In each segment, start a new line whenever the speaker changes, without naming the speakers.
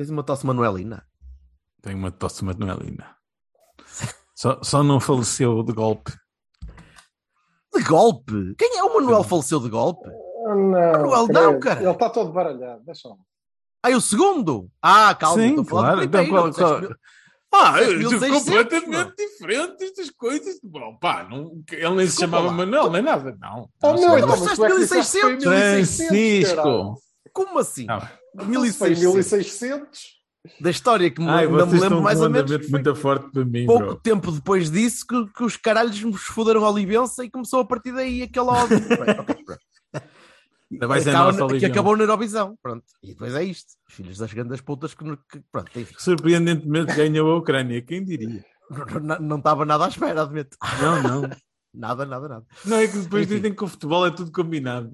Tens uma tosse manuelina?
Tenho uma tosse manuelina. Só, só não faleceu de golpe.
De golpe? Quem é o Manuel faleceu de golpe?
Oh, Não,
Manuel,
credo.
não, cara.
Ele está todo baralhado. Deixa lá.
Ah, é o segundo? Ah, calma,
Sim, claro.
do primeiro.
Então, qual- Ah, eu-
1600,
completamente diferente estas coisas. Bom, pá, não, ele nem se
Desculpa
chamava
lá.
Manuel, nem nada, não.
Oh,
Não
meu,
sei.
então,
mas
mas
disseste
tu é que disseste que foi
1600,
1600, caralho.
Francisco.
Como assim?
Não.
Foi
1600.
1600.
Da história que me,
Ai,
me lembro mais
um
ou menos.
muito forte para mim,
pouco
bro.
tempo depois disso que, que os caralhos nos foderam a Olivença e começou a partir daí aquele ódio.
Ainda vai ser a
Acaba-
nossa
que acabou na Eurovisão. Pronto. E depois é isto. Filhos das grandes putas que, que pronto, enfim.
Surpreendentemente ganhou a Ucrânia, quem diria?
Não- Não estava nada à espera, admito.
Não, não.
Nada, nada, nada.
Não é que depois
Enfim.
dizem que o futebol é tudo combinado.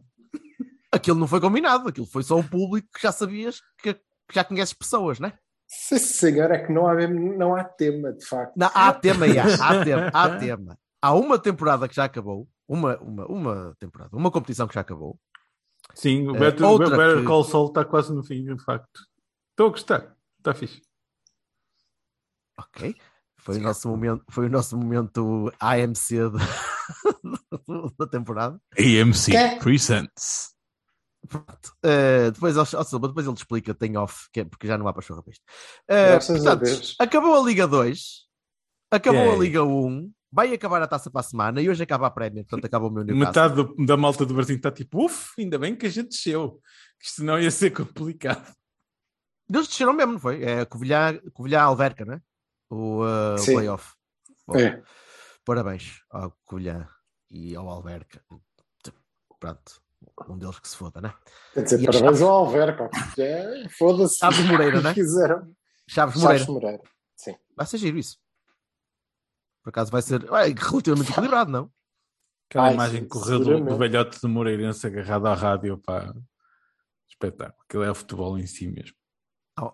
Aquilo não foi combinado, aquilo foi só o público que já sabias que, que já conheces pessoas, né?
Sim, senhor, é que não há, mesmo- não há tema, de facto.
Não, há tema, já, há tema, há tema. Há uma temporada que já acabou, uma, uma, uma temporada, uma competição que já acabou.
Sim, o
Eh,
Better,
outra
o Better
que-
Call Saul está quase no fim, de facto. Estou a gostar. Está fixe.
Ok. Foi o nosso momento, foi o nosso momento AMC da, da temporada.
AMC? Presents.
Pronto. Eh, depois, ao, ao Silva, depois ele te explica, tem off, que é porque já não há para chorra para isto.
A
portanto,
Deus.
acabou a Liga 2, acabou a
Yay.
Liga 1, vai acabar a taça para a semana e hoje acaba a prémio, portanto acaba o meu Newcastle.
Metade do- da malta do Brasil está tipo, uff, ainda bem que a gente desceu. Que isto não ia ser complicado.
Eles desceram mesmo, não foi? É Covilhã, Covilhã Alverca, né? O, uh, o playoff. Bom,
É.
Parabéns ao Covilhã e ao Alverca. Pronto, um deles que se foda, né?
Quer dizer,
E as
parabéns
Chaves?
ao Alverca. é- Foda-se.
Chaves Moreira, né?
Fizeram.
Chaves Moreira.
Chaves Moreira. Sim.
Vai ser giro isso. Por acaso vai ser é, relativamente equilibrado, não?
Aquela
Ai,
imagem que correu do, do velhote de Moreirense agarrado à rádio para espetáculo. Aquilo é o futebol em si mesmo.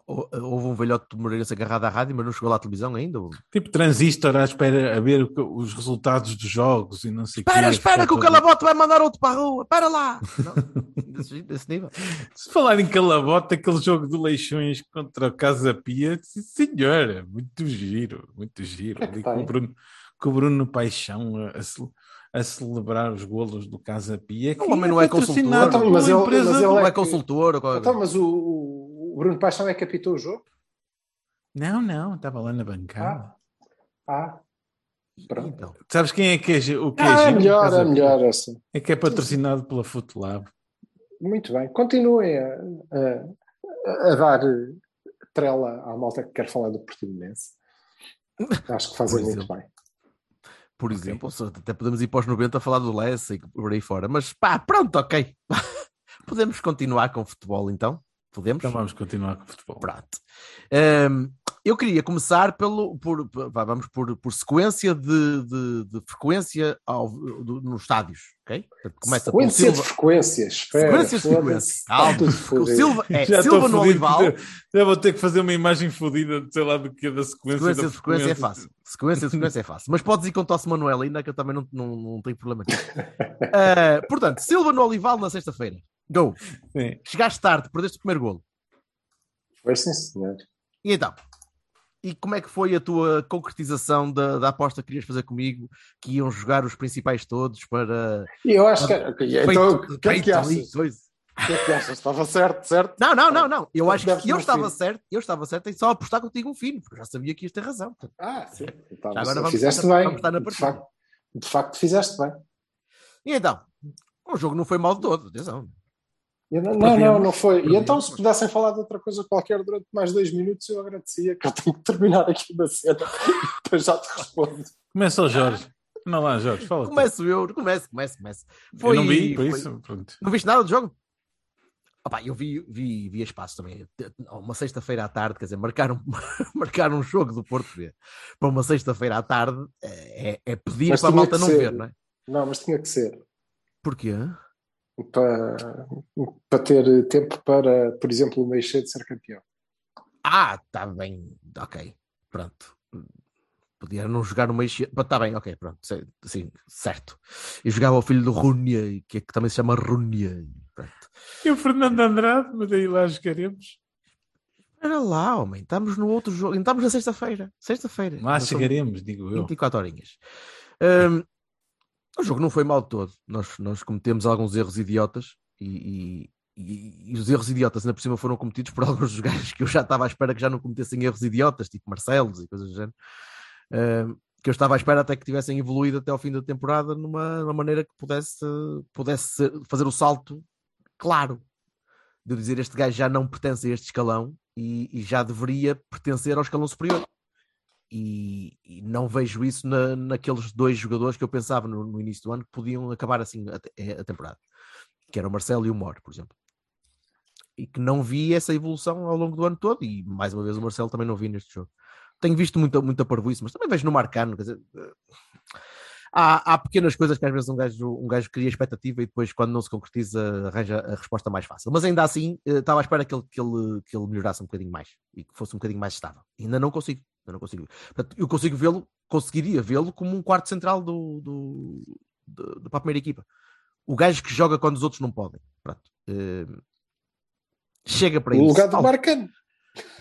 Houve um velhote de Moreirense agarrado à rádio, mas não chegou lá à televisão ainda.
Tipo transistor à espera a ver que- os resultados dos jogos e não sei o
Espera,
quê.
espera, que o Calabote vai mandar outro para a rua. Para lá! Não, desse, desse nível.
Se falar em calabota, aquele jogo de Leixões contra o Casa Pia, sim, senhora, muito giro, muito giro.
que é que
Ali com, o Bruno, com o Bruno Paixão a, a ce- a celebrar os golos do Casa Pia. que
O homem não é consultor.
por
Mas
uma
ele-
empresa
mas
do-
ele
Não
é
é
que-
consultor
Então, mas o, o Bruno Paixão é que apitou o jogo?
Não, não, estava lá na bancada.
Ah. Ah. Pronto.
Então,
Sabes quem é que é o que é
Ah, é melhor, é melhor assim.
É que é patrocinado pela Footlab.
Muito bem. Continuem a, a, a dar trela à malta que quer falar do Portimonense. Acho que fazem muito
exemplo.
bem.
por exemplo, só- até podemos ir para os 90 a falar do Lessa e por aí fora. Mas pá, pronto, ok. podemos continuar com o futebol então? Podemos?
Então vamos continuar com o futebol.
Pronto. Ahm, eu queria começar pelo, por, vá, vamos por, por sequência de, de- de frequência ao- do- nos estádios, ok? Começa
Sequência de
Silva.
frequências. Espera,
Sequência de
foda-se.
frequência.
Está
Calma, o. Silva é
Já
Silva no Olival.
Já vou ter que fazer uma imagem fodida de sei lá do que da sequência.
Sequência
da
de frequência é fácil. Sequência de frequência é fácil. Mas podes ir com tosse Manuelina, que eu também não, não, não tenho problema. Ah, portanto, Silva no Olival na sexta-feira. Go.
Sim.
Chegaste tarde, perdeste o primeiro golo.
Foi sim, senhor.
E então? E como é que foi a tua concretização da, da aposta que querias fazer comigo, que iam jogar os principais todos para.
E eu acho que. ok, Então, o que é que achas? O que é que achas? Estava certo, certo?
Não, não, não, não. Eu acho
Deves
que eu estava certo, eu estava certo em só apostar contigo um fino, porque eu já sabia que ias ter razão.
Ah, sim. Então,
Agora vamos
fizeste
estar-
bem.
vamos estar na
de, facto, de facto, fizeste bem.
E então? O jogo não foi mal de todo, atenção.
Não, não, não, não foi. E então, se pudessem falar de outra coisa qualquer durante mais dois minutos, eu agradecia, que eu tenho que terminar aqui uma cena. Depois já te respondo.
Começa o Jorge. Não lá, Jorge, fala.
Começo eu, começo, começo, começo.
Eu não vi, por
foi-
isso, pronto.
Não viste nada do jogo? Opa, eu vi, vi, vi espaço também. Uma sexta-feira à tarde, quer dizer, marcar um, marcar um jogo do Porto B para uma sexta-feira à tarde é, é pedir
Mas
para a malta não
ser.
ver, não é?
Não, mas tinha que ser.
Porquê?
Para, para ter tempo para, por exemplo, o Meixedo ser campeão.
Ah, está bem, ok, pronto. Podia não jogar no meio. Está bem, ok, pronto, sim, certo. Eu jogava o filho do Runia, que, é que também se chama Runia. e Pronto.
E o Fernando Andrade, mas daí lá jogaremos.
Era lá, homem, estamos no outro jogo, estamos na sexta-feira. Sexta-feira.
Lá chegaremos, digo eu.
24 horinhas. Hum, o jogo não foi mal todo. Nós, nós cometemos alguns erros idiotas e, e- e- os erros idiotas ainda por cima foram cometidos por alguns dos gajos que eu já estava à espera que já não cometessem erros idiotas, tipo Marcelos e coisas do género. Hum, que eu estava à espera até que tivessem evoluído até ao fim da temporada numa, numa maneira que pudesse, pudesse fazer o salto claro de dizer este gajo já não pertence a este escalão e, e já deveria pertencer ao escalão superior e, e não vejo isso na- naqueles dois jogadores que eu pensava no, no início do ano que podiam acabar assim a, a temporada, que era o Marcelo e o Mor, por exemplo. E que não vi essa evolução ao longo do ano todo, e mais uma vez o Marcelo também não vi neste jogo. Tenho visto muita, muita parvoíce, mas também vejo no Marcano, quer dizer, eh, há, há pequenas coisas que às vezes um gajo, um gajo cria expectativa e depois, quando não se concretiza, arranja a resposta mais fácil. Mas ainda assim, eh, estava à espera que ele, que, ele, que ele melhorasse um bocadinho mais e que fosse um bocadinho mais estável. Ainda não consigo, ainda não consigo. Portanto, eu consigo vê-lo, conseguiria vê-lo como um quarto central do, do, do, do- para a primeira equipa. O gajo que joga quando os outros não podem. Pronto. Eh, chega para
No
isso.
lugar do Marcano.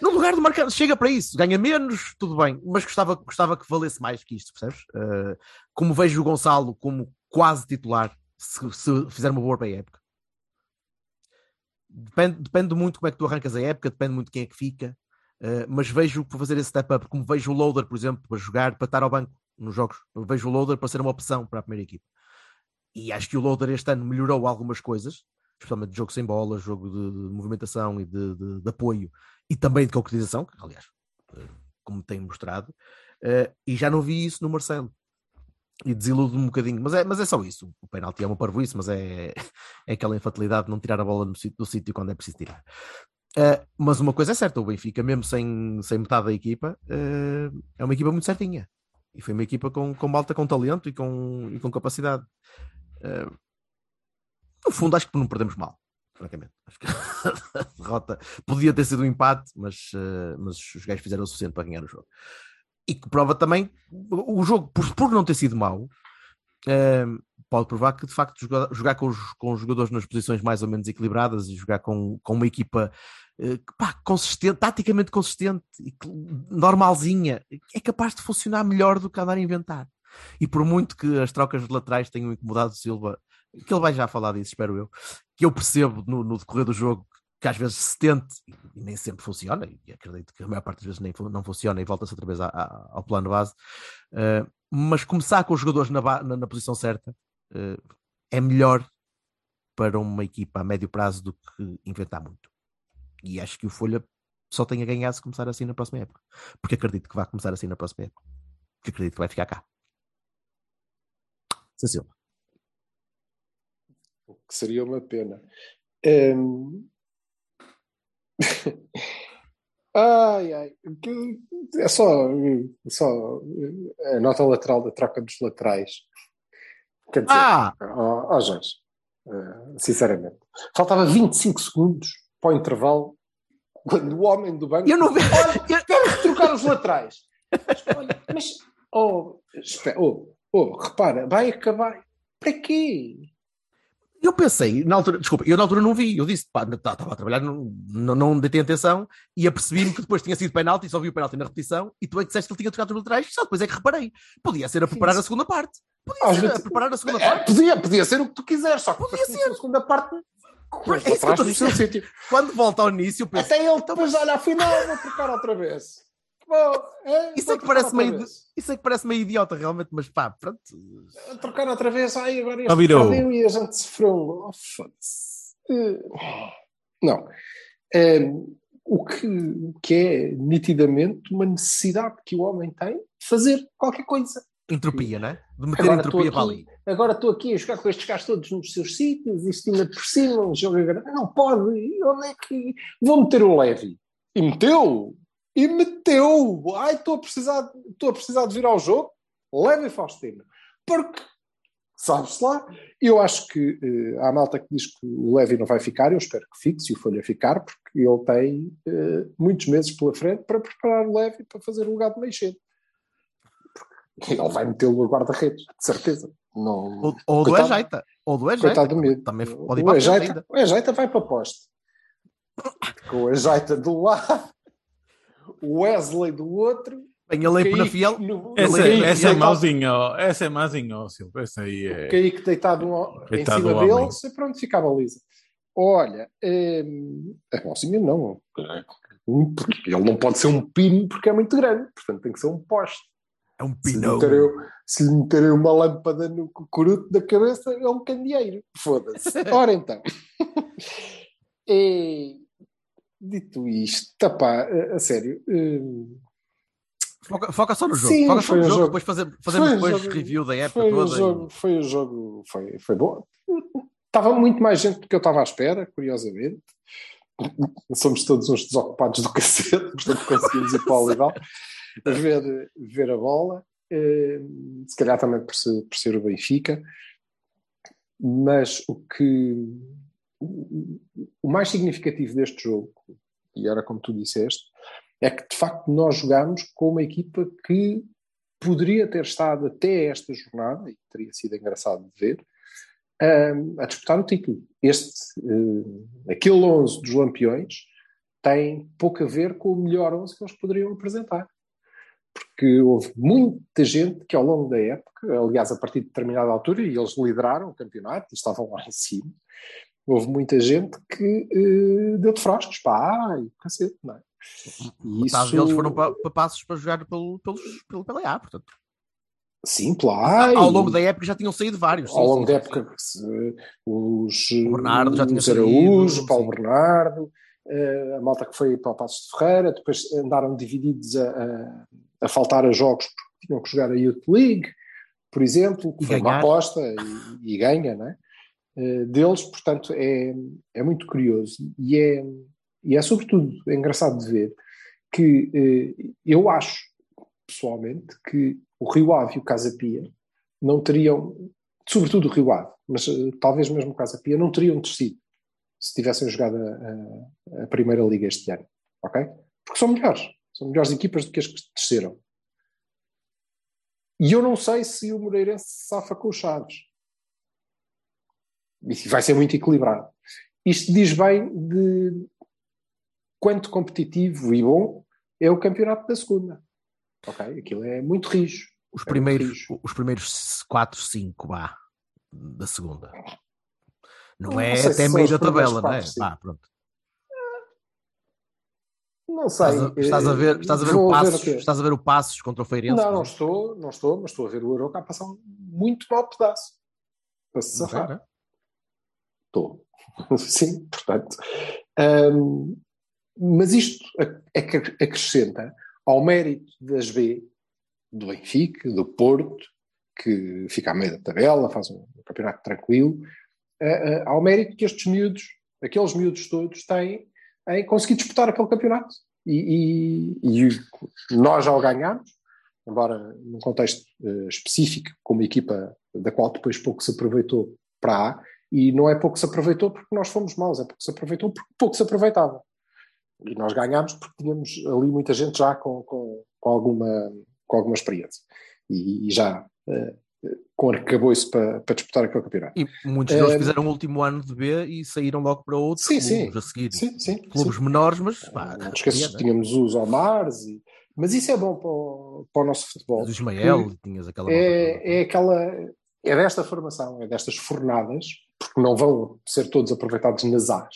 no lugar do Marcano, chega para isso, ganha menos, tudo bem, mas gostava, gostava que valesse mais que isto, percebes? Uh, como vejo o Gonçalo como quase titular, se, se fizer uma boa para a época. Depende, depende muito como é que tu arrancas a época, depende muito de quem é que fica, uh, mas vejo para fazer esse step up, como vejo o Loader, por exemplo, para jogar, para estar ao banco nos jogos, vejo o Loader para ser uma opção para a primeira equipe. E acho que o Loader este ano melhorou algumas coisas, especialmente de jogo sem bola, jogo de, de movimentação e de, de- de apoio, e também de concretização, aliás, eh, como tem mostrado, eh, e já não vi isso no Marcelo. E desiludo-me um bocadinho, mas é, mas é só isso. O penalti é uma parvoíce, mas é, é aquela infantilidade de não tirar a bola do sítio quando é preciso tirar. Eh, mas uma coisa é certa, o Benfica, mesmo sem, sem metade da equipa, eh, é uma equipa muito certinha. E foi uma equipa com, com malta com talento e com, e com capacidade. Eh, no fundo, acho que não perdemos mal, francamente. Acho que a derrota podia ter sido um empate, mas, mas os gajos fizeram o suficiente para ganhar o jogo. E que prova também o jogo, por, por não ter sido mau, pode provar que de facto jogar, jogar com, os, com os jogadores nas posições mais ou menos equilibradas e jogar com, com uma equipa eh, pá, consistente, taticamente consistente e normalzinha, é capaz de funcionar melhor do que andar a inventar. E por muito que as trocas de laterais tenham incomodado Silva, que ele vai já falar disso, espero eu, que eu percebo no, no decorrer do jogo que às vezes se tente e nem sempre funciona, e acredito que a maior parte das vezes nem, não funciona e volta-se outra vez ao plano base, eh, mas começar com os jogadores na, na- na posição certa é melhor para uma equipa a médio prazo do que inventar muito. E acho que o Folha só tem a ganhar se começar assim na próxima época, porque acredito que vai começar assim na próxima época, porque acredito que vai ficar cá. Silva.
O que seria uma pena. Hum. ai, ai. É só, só a nota lateral da troca dos laterais. Quer dizer,
Ah!
ó, ó, Jorge, eh, sinceramente, faltava 25 segundos para o intervalo quando o homem do banco.
Eu não vejo.
Olha, que trocar os laterais. Mas, olha, mas, oh, espera, oh, oh, repara, vai acabar. Para quê?
Eu pensei, na altura, desculpa, eu na altura não vi, eu disse, pá, estava a trabalhar, não, não, não deitei atenção e apercebi-me que depois tinha sido penalti, só vi o penalti na repetição e tu é que disseste que ele tinha tocado os laterais, só depois é que reparei. Podia ser a preparar a segunda parte. Podia
Às
ser a preparar a segunda
É,
parte.
podia, podia ser o que tu quiseres, só que
Podia
começou a segunda parte.
É isso que eu estou. Quando volta ao início, eu penso,
Até ele depois olha, afinal, vou trocar outra vez. É,
Isso é que parece meio isso é que parece meio idiota realmente, mas pá, pronto.
Trocar outra vez, ai, agora este perdeu e a gente sofreu um. Oh, foda-se. Eh, Não. É, o, que, o que é nitidamente uma necessidade que o homem tem de fazer qualquer coisa.
Entropia, né? De meter
Agora
entropia
estou
para
aqui,
ali.
agora estou aqui a jogar com estes gajos todos nos seus sítios, isto ainda por cima, um jogo. Não pode, onde é que. Vou meter o Levi. E meteu! E meteu! Ai, estou a precisar, estou a precisar de vir ao jogo. Levi Faustino. Porque, sabes-se lá, eu acho que eh, há malta que diz que o Levi não vai ficar, eu espero que fique, se o Folha ficar, porque ele tem eh, muitos meses pela frente para preparar o Levi para fazer o lugar de meio cedo. Ele vai metê-lo a guarda-redes, de certeza. Não,
Ou, ou do Ejeita. Ou do Ejeita. Também pode ir
o Ejeita, o Ejeita vai para a poste. Com o Ejeita do lado, o Wesley do outro.
Bem, ele
Kaique
fiel.
no-
Essa,
o
essa é ó. essa é mauzinho, ó, Silva. Essa aí
o
é.
Kaique deitado um- em cima deles e pronto, ficava lisa. Olha, hum, é bom, assim não. Ele não pode ser um pino porque é muito grande, portanto tem que ser um poste.
É um
Se lhe,
pinão.
meterem, se lhe meterem uma lâmpada no cucuruto da cabeça, é um candeeiro. Foda-se. Ora então. E, dito isto, tá pá, a, a sério. hum,
Foca, foca só no jogo.
Sim,
foca só no jogo,
jogo.
depois fazer, fazemos
Foi
depois
jogo-
review da época
foi, o
toda. e-
jogo, foi o jogo, foi, foi bom. Estava muito mais gente do que eu estava à espera, curiosamente. Somos todos uns desocupados do cacete, portanto conseguimos ir para o Olival a ver, ver a bola. Eh, Se calhar também por ser, por ser o Benfica. Mas o que o mais significativo deste jogo, e era como tu disseste, é que de facto nós jogámos com uma equipa que poderia ter estado até esta jornada, e teria sido engraçado de ver, um, a disputar o título. Este, uh, aquele 11 dos Lampiões tem pouco a ver com o melhor 11 que eles poderiam apresentar. Porque houve muita gente que ao longo da época, aliás, a partir de determinada altura, e eles lideraram o campeonato estavam lá em cima, houve muita gente que uh, deu de frascos, pá, e cacete, não é? E isso-
deles foram para, para passos para jogar pelo, pelos, pelo, pela A, portanto.
Sim, pela A.
Ao longo da época já tinham saído vários. sim,
ao longo
sim,
da
sim,
época, se- os,
O Bernardo já tinha
os
saído,
Araújo,
sim.
Paulo Bernardo, eh, a malta que foi para o Passos de Ferreira, depois andaram divididos a, a- a faltar a jogos porque tinham que jogar a Youth League, por exemplo, que
E
foi uma
ganhar.
aposta e, e ganha, né? Eh, deles, portanto, é, é muito curioso e é, e é sobretudo engraçado de ver que eh, eu acho, pessoalmente, que o Rio Ave e o Casa Pia não teriam, sobretudo o Rio Ave, mas eh, talvez mesmo o Casa Pia, não teriam descido se tivessem jogado a, a- Primeira Liga este ano, ok? Porque são melhores, são melhores equipas do que as que desceram. E eu não sei se o Moreirense se safa com os Chaves. E vai ser muito equilibrado. Isto diz bem de quanto competitivo e bom é o campeonato da segunda. Ok? Aquilo é muito rijo.
Os
É
primeiros,
rijo.
os primeiros 4, 5 vá, da segunda. Não,
Não
é
se
até meio da tabela, não é? Vá, pronto.
Não sei.
Estás a, estás a ver, estás a ver o
ver
Passos,
quê?
estás a ver o Passos contra o Feirense?
Não, não
exemplo?
estou, não estou, mas estou a ver o Euro a passar um muito mau pedaço. Para se
Não
safar. Estou. Sim, portanto. hum, mas isto é acrescenta ao mérito das B, do Benfica, do Porto, que fica à meio da tabela, faz um campeonato tranquilo, eh, eh, ao mérito que estes miúdos, aqueles miúdos todos, têm em conseguir disputar aquele campeonato. E, e- e nós já o ganhámos, embora num contexto eh, específico, com uma equipa da qual depois pouco se aproveitou para A, e não é pouco se aproveitou porque nós fomos maus, é pouco se aproveitou porque pouco se aproveitava. E nós ganhámos porque tínhamos ali muita gente já com, com, com alguma, com alguma experiência. E, e já eh, com arcabouço para, para disputar aquele campeonato.
E muitos deles
Eh,
fizeram o último ano de B e saíram logo para outros
Sim,
clubes
sim.
a seguir.
Sim, sim.
Clubes
sim.
menores, mas pá,
Não esqueças
é,
que
né?
tínhamos os Omares, e... mas isso é bom para o, para o nosso futebol.
do Ismael, tinhas aquela
é,
toda.
é aquela é desta formação, é destas fornadas, porque não vão ser todos aproveitados nas As,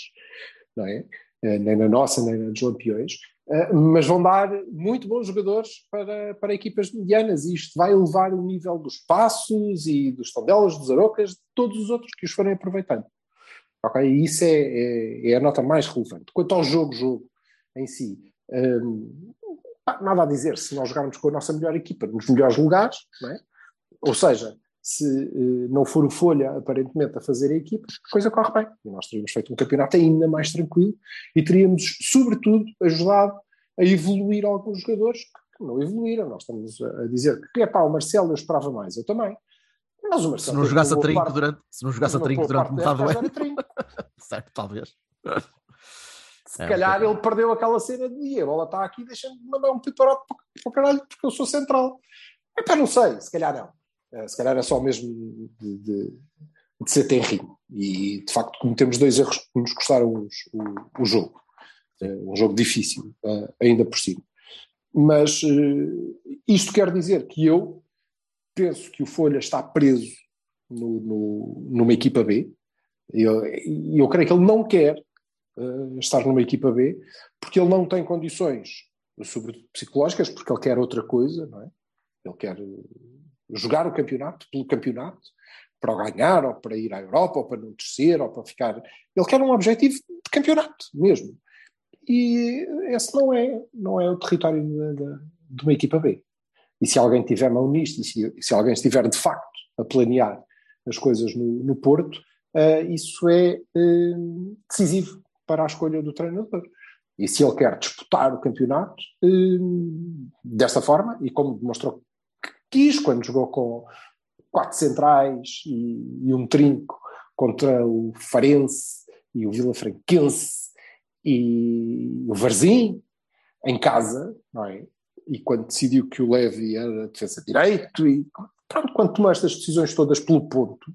não é? Eh, Nem na nossa, nem na dos Lampiões, eh, mas vão dar muito bons jogadores para, para equipas medianas e isto vai elevar o nível dos passos e dos tondelas, dos arocas, de todos os outros que os forem aproveitando. Ok? E isso é, é, é a nota mais relevante. Quanto ao jogo, jogo em si, pá, nada a dizer. Se nós jogarmos com a nossa melhor equipa nos melhores lugares, é? Ou seja, se eh, não for o Folha, aparentemente, a fazer a equipa, a coisa corre bem. E nós teríamos feito um campeonato ainda mais tranquilo e teríamos, sobretudo, ajudado a evoluir alguns jogadores que não evoluíram. Nós estamos a dizer que, é pá, o Marcelo eu esperava mais, eu também. Mas o Marcelo
Se não jogasse a trinco
parte-
durante, se não jogasse a trinco durante metade do ano, certo, talvez.
Se
É,
calhar ele perdeu aquela cena de "Ih, a bola está aqui, deixa-me mandar um piparote para, para o caralho, porque eu sou central. Epá, não sei, se calhar não. Eh, Se calhar é só mesmo de, de, de ser tenrinho. E de facto cometemos dois erros que nos custaram os- o, o jogo. Eh, Um jogo difícil, eh, ainda por cima. Mas isto quer dizer que eu penso que o Folha está preso no, no- numa equipa B. E eu, eu creio que ele não quer eh, estar numa equipa B, porque ele não tem condições, sobretudo psicológicas, porque ele quer outra coisa, não é? Ele quer jogar o campeonato pelo campeonato, para ganhar, ou para ir à Europa, ou para não descer, ou para ficar. Ele quer um objetivo de campeonato mesmo. E esse não é, não é o território de, de- de uma equipa B. E se alguém tiver mão nisto, e se, se alguém estiver de facto a planear as coisas no, no Porto, eh, isso é eh, decisivo para a escolha do treinador. E se ele quer disputar o campeonato eh, desta forma, e como demonstrou quis quando jogou com quatro centrais e, e um trinco contra o Farense e o Vila Franquense e o Varzim, em casa, não é? E quando decidiu que o Levy era defesa direito, e pronto, quando tomou estas decisões todas pelo ponto,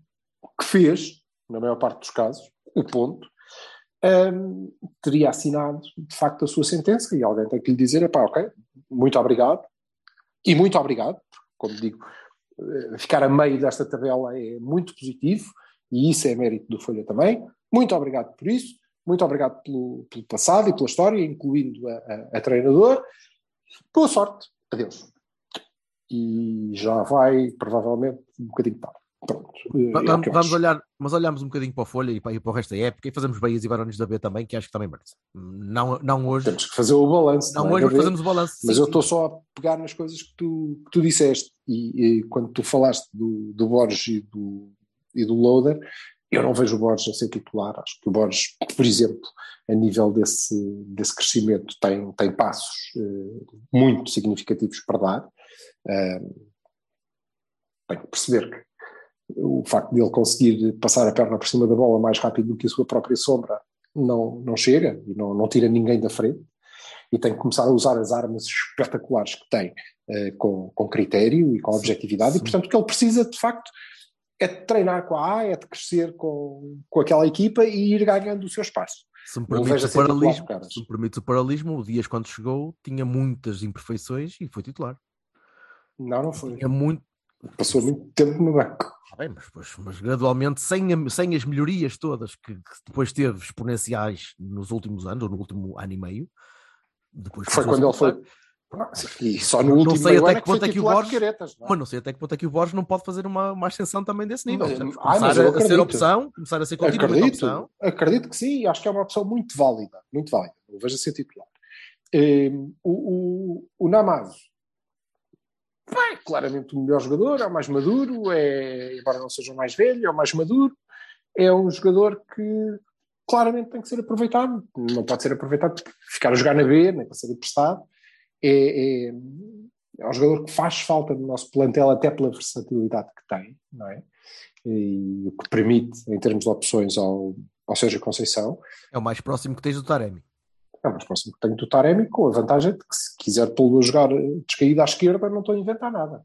que fez, na maior parte dos casos, o ponto, hum, teria assinado de facto a sua sentença e alguém tem que lhe dizer, epá, ok, muito obrigado, e muito obrigado, como digo, eh, ficar a meio desta tabela é muito positivo, e isso é mérito do Folha também, muito obrigado por isso, muito obrigado pelo, pelo passado e pela história, incluindo a, a- a treinador, boa sorte, adeus. E já vai, provavelmente, um bocadinho tarde. Pronto. é
Vamos, olhar, mas olhamos um bocadinho para a Folha e para, e para o resto da época e fazemos Bahias e Barões da B também, que acho que também merece. Não, não hoje,
Temos que fazer o balanço.
não
não é,
hoje, mas fazemos o balanço.
Mas
sim,
eu estou só a pegar nas coisas que tu, que tu disseste. E, e quando tu falaste do, do Borges e do, e do Loader, eu não vejo o Borges a ser titular. Acho que o Borges, por exemplo, a nível desse, desse crescimento, tem, tem passos eh, muito significativos para dar. Eh, tem que perceber que o facto de ele conseguir passar a perna por cima da bola mais rápido do que a sua própria sombra não, não chega e não, não tira ninguém da frente e tem que começar a usar as armas espetaculares que tem eh, com, com critério e com objetividade, e portanto o que ele precisa de facto é de treinar com a A, é de crescer com, com aquela equipa e ir ganhando o seu espaço.
Se me permites
vejo
o
a ser titular,
paralelismo,
caras.
se me permites o paralelismo, o Dias quando chegou tinha muitas imperfeições e foi titular.
Não, não foi.
Tinha muito,
Passou muito tempo no banco.
Tá bem, mas, pois, mas gradualmente, sem, a- sem as melhorias todas que, que depois teve exponenciais nos últimos anos, ou no último ano e meio, depois
Foi quando ele foi. E só no
Não
último
sei
meio
até
ano
que ponto é que o Borges-
caretas. não é?
Mas não sei até que ponto é que o Borges não pode fazer uma, uma ascensão também desse nível.
Mas- ah,
Começar
mas eu
a, a ser opção, começar a ser continuamente
Acredito,
opção.
acredito que sim, acho que é uma opção muito válida, muito válida. Eu vejo a ser titular. Eh, o, o, o Namazo é claramente o melhor jogador, é o mais maduro, é, embora não seja o mais velho, é o mais maduro, é um jogador que claramente tem que ser aproveitado, não pode ser aproveitado para ficar a jogar na B, nem para ser emprestado. É, é, é um jogador que faz falta no nosso plantel até pela versatilidade que tem, não é? E o que permite, em termos de opções, ao, ao Sérgio Conceição,
É o mais próximo que tens do Taremi.
É o mais próximo que tenho do Taremi, com a vantagem de que se quiser pô-lo a jogar eh, descaído à esquerda, não estou a inventar nada.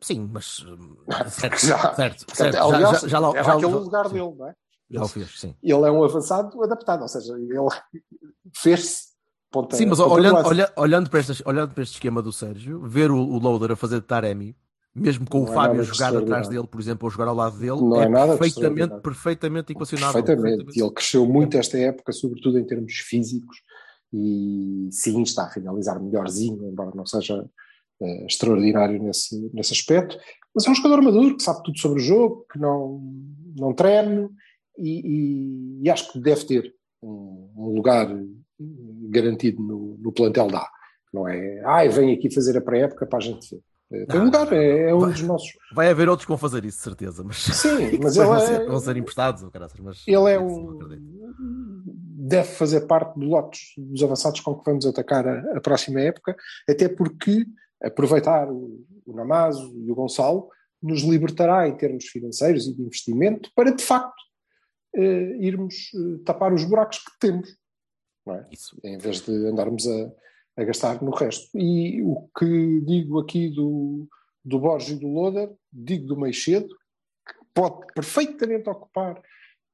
Sim, mas certo,
Já.
certo, certo. Já,
aliás,
já, já, lá-
é
já,
aquele
já-
lugar
sim,
dele, não é?
já o fez, sim.
Ele é um avançado adaptado, ou seja, ele fez-se
Sim, mas
ponta de
olhando,
lança.
olha- olhando, para estas- olhando para este esquema do Sérgio, ver o, o Loader a fazer de Taremi, mesmo com
Não
o
é
Fábio
de
jogar atrás dele, por exemplo, ou jogar ao lado dele,
Não é
é, perfeitamente, perfeitamente equacionável.
Perfeitamente.
perfeitamente.
E ele cresceu muito esta época, sobretudo em termos físicos, e sim, está a finalizar melhorzinho, embora não seja eh, extraordinário nesse, nesse aspecto. Mas é um jogador maduro, que sabe tudo sobre o jogo, que não, não treme, e, e- e acho que deve ter um, um lugar garantido no, no plantel da A. Não é, ai, vem aqui fazer a pré-época para a gente ver. Eh, Tem lugar, é, é um dos nossos.
Vai haver outros que vão fazer isso, de certeza. Mas,
Sim, mas
Depois
ele
vão,
é-
ser, vão ser emprestados, caraças, mas
Ele é
não
um.
acredito.
Deve fazer parte do lote dos avançados com que vamos atacar a, a próxima época, até porque aproveitar o, o Namazo e o Gonçalo nos libertará em termos financeiros e de investimento para, de facto, eh, irmos eh, tapar os buracos que temos, não é?
Isso.
em vez de andarmos a, a gastar no resto. E o que digo aqui do, do Borges e do Loder, digo do Meixedo, que pode perfeitamente ocupar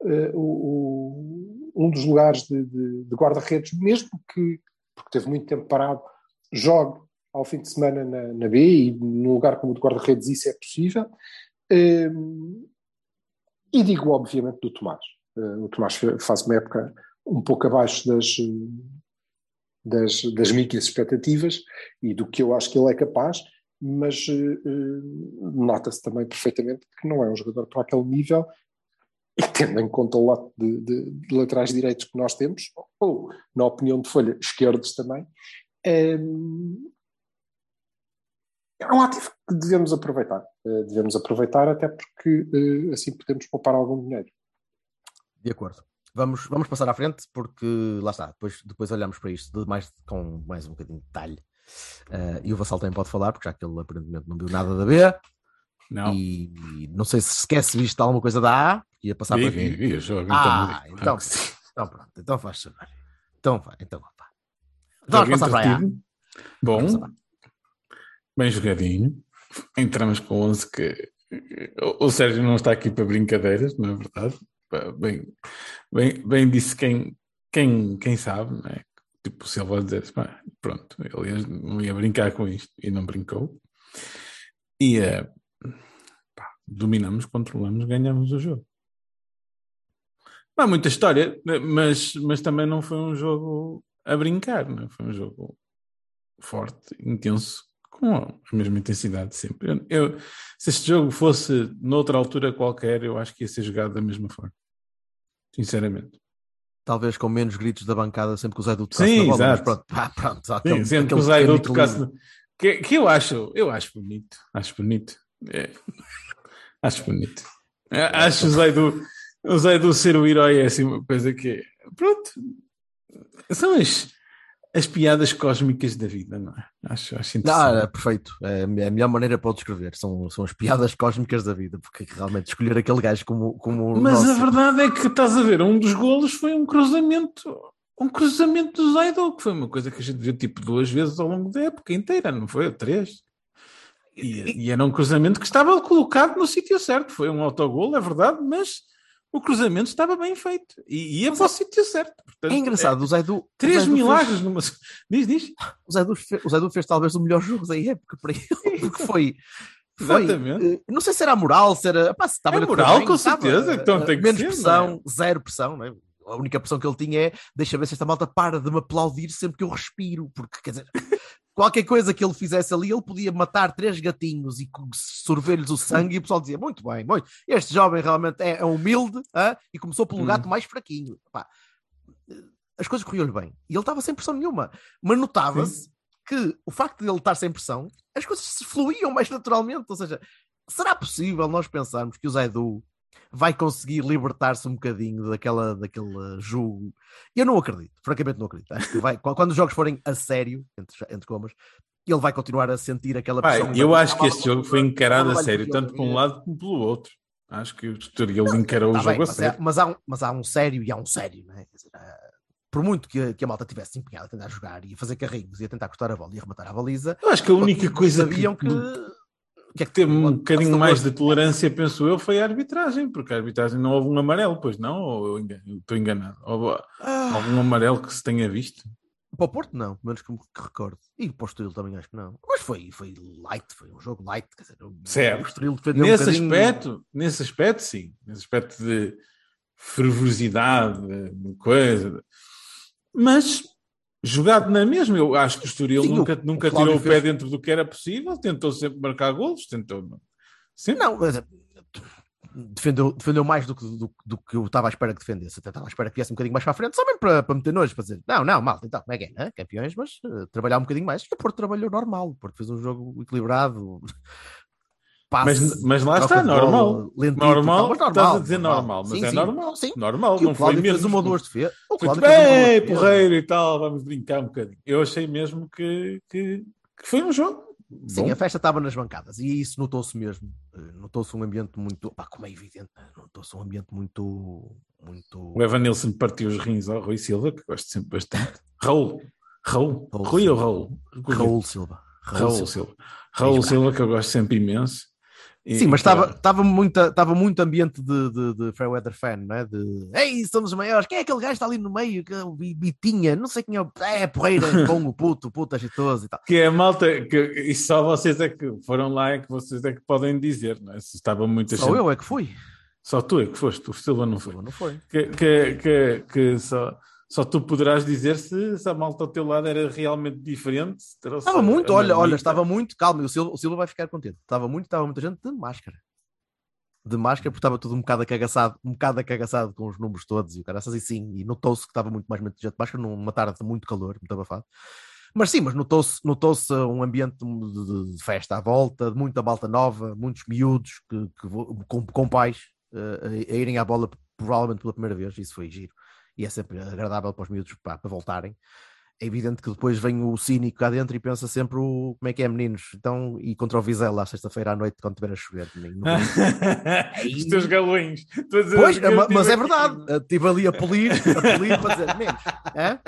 eh, o- o- um dos lugares de, de- de guarda-redes, mesmo que, porque teve muito tempo parado, jogue ao fim de semana na, na B e num lugar como o de guarda-redes isso é possível. Eh, e digo, obviamente, do Tomás. Eh, o Tomás faz uma época um pouco abaixo das, das, das minhas expectativas e do que eu acho que ele é capaz, mas eh, eh, nota-se também perfeitamente que não é um jogador para aquele nível e tendo em conta o lote de, de- de laterais direitos que nós temos, ou, na opinião de Folha, esquerdos também, é, é um ativo que devemos aproveitar. Eh, devemos aproveitar até porque eh, assim podemos poupar algum dinheiro.
De acordo. Vamos, vamos passar à frente porque lá está, depois, depois olhamos para isto de mais, com mais um bocadinho de detalhe. Eh, e o Vassal também pode falar, porque já que ele aparentemente não viu nada da B
Não.
e, não sei se esquece visto alguma coisa da A, ia passar
Vi,
para
vi,
B.
vi o jogo.
Ah,
então,
então,
Ah,
então pronto, então faz favor. Então vai, então vá. Então vamos passar para a.
Bom, bem jogadinho. Entramos com 11 que o Sérgio não está aqui para brincadeiras, não é verdade? Bem, bem, bem disse quem, quem, quem sabe, não é? Tipo, o Silva dizer, pronto, ele não ia brincar com isto e não brincou. E eh, pá, dominamos, controlamos, ganhamos o jogo. Não há muita história, mas, mas também não foi um jogo a brincar, não é? foi um jogo forte, intenso, com a mesma intensidade de sempre. Eu, eu- se este jogo fosse noutra altura qualquer, eu acho que ia ser jogado da mesma forma. Sinceramente.
Talvez com menos gritos da bancada sempre que o Zé do tocasse
Sim,
na bola, mas
exato.
pronto, pá, pronto, só
Sim,
aquele-
sendo que o Zaidu tocasse. Que, que eu acho, eu acho bonito. Acho bonito. É. Acho bonito. É, Acho o Zaidu, o Zaidu ser o herói é assim uma coisa que. Pronto. São as, as piadas cósmicas da vida, não é? Acho, acho interessante.
é perfeito. É a melhor maneira para o descrever. São, são as piadas cósmicas da vida, porque realmente escolher aquele gajo como, como
Mas
nosso-
a verdade é que estás a ver, um dos golos foi um cruzamento, um cruzamento do Zaidu, que foi uma coisa que a gente viu tipo duas vezes ao longo da época inteira, não foi? Ou três. E, e era um cruzamento que estava colocado no sítio certo. Foi um autogol, é verdade, mas o cruzamento estava bem feito e ia para o sítio certo. Portanto,
É engraçado, o Zaidu.
Três
Zaidu
milagres
Fez,
numa. Diz, diz.
o, Zaidu fez, o Zaidu fez talvez o melhor jogo da época para ele, porque foi. foi
Exatamente.
eh, não sei se era moral, se era. Pá, se estava
É moral, com
estava,
certeza, então
eh,
tem que
Menos
ser, é?
pressão, zero pressão, não é? A única pressão que ele tinha é deixa ver se esta malta para de me aplaudir sempre que eu respiro, porque quer dizer, qualquer coisa que ele fizesse ali, ele podia matar três gatinhos e sorver-lhes o sangue e o pessoal dizia: Muito bem, muito. Este jovem realmente é, é humilde hã? e começou pelo
Hum.
gato mais fraquinho. Pá, as coisas corriam-lhe bem e ele estava sem pressão nenhuma, mas notava-se que o facto de ele estar sem pressão, as coisas se fluíam mais naturalmente. Ou seja, será possível nós pensarmos que o Zaidu vai conseguir libertar-se um bocadinho daquela, daquele jogo? Eu não acredito, francamente não acredito. Acho que vai, qu- quando os jogos forem a sério, entre, entre comas, ele vai continuar a sentir aquela
Pai,
pressão.
eu acho que este jogo foi encarado a sério, tanto por um lado como pelo outro. Acho que o Estoril encarou
Tá
o jogo
bem,
a
mas,
sério.
é- mas há um, mas há um sério e há um sério, não é? Ah, por muito que a, que a malta tivesse empenhada a tentar jogar e a fazer carrinhos e a tentar cortar a bola e arrematar a baliza,
Eu acho que a única coisa que,
sabiam que.
que teve um bocadinho mais de tolerância, penso eu, foi a arbitragem, porque a arbitragem não houve um amarelo, pois não? Ou estou enganado? Houve
Ah,
algum amarelo que se tenha visto?
para o Porto, não, menos que me que recordo. E para o Estoril também acho que não. Mas foi, foi light, foi um jogo light. Quer dizer,
Certo.
o Estoril defendeu um
Nesse
bocadinho-
aspecto, nesse aspecto, sim. Nesse aspecto de fervorosidade, de de coisa. Mas jogado na mesma, eu acho que o Estoril
Sim, o-
nunca,
o
nunca
Cláudio
tirou o pé
fez-
dentro do que era possível, tentou sempre marcar golos, tentou. Sempre.
Não, mas, defendeu, defendeu mais do que, do, do que eu estava à espera que defendesse. Até estava à espera que viesse um bocadinho mais para a frente, só mesmo para, para meter nojo, para dizer, não, não, malta, então, como é que é? né? Campeões, mas uh, trabalhar um bocadinho mais. E o Porto trabalhou normal, porque fez um jogo equilibrado.
Mas,
passe,
mas lá
troca
está, normal.
lentito
Normal,
tal, mas
estás a dizer normal, mas
Sim,
é
sim.
normal.
Sim.
Normal,
E
não foi mesmo.
fez uma ou duas defesas. O Cláudio fez ou
bem, porreiro e tal, vamos brincar um bocadinho. Eu achei mesmo que, que, que foi um jogo.
Sim,
bom.
a festa estava nas bancadas e isso notou-se mesmo. Eh, Notou-se um ambiente muito. Pá, como é evidente, né? notou-se um ambiente muito. muito...
O Evan Nilsson partiu os rins ao Rui Silva, que gosto sempre bastante. Raul. Raul.
Raul
Rui ou
Silva.
Raul?
Raul Silva.
Raul Silva. Raul Silva, que eu gosto sempre imenso.
Sim, mas estava estava muito, estava muito ambiente de, de, de Fairweather fan, não é? De Ei, somos os maiores, quem é aquele gajo que está ali no meio? Que é o Bi- Bitinha, não sei quem é o. É, porreira, com o puto, puto agitoso e tal.
Que é a malta, que, e só vocês é que foram lá e que vocês é que podem dizer, não é? Se estava muita
Só
gente-
eu é que fui.
Só tu é que foste, o Silva não foi.
Silva não foi.
Que, que, que, que só, só tu poderás dizer se, se a malta ao teu lado era realmente diferente.
Estava muito, olha, olha, estava muito, calma, o Silva, o Silva vai ficar contente. Estava muito, estava muita gente de máscara. De máscara, porque estava tudo um bocado acagaçado, um bocado acagaçado com os números todos e o caraças, e sim, e notou-se que estava muito mais gente de máscara numa tarde de muito calor, muito abafado. Mas sim, mas notou-se notou um ambiente de, de- festa à volta, de muita malta nova, muitos miúdos que, que com, com pais eh, a, a irem à bola provavelmente pela primeira vez, isso foi giro. E é sempre agradável para os miúdos para voltarem é evidente que depois vem o cínico cá dentro e pensa sempre o como é que é, meninos? Então, e contra o Vizela à sexta-feira à noite, quando estiver a chover. não-
Os teus galões.
Pois, mas é verdade. Estive ali a polir, a polir para dizer, meninos, hã?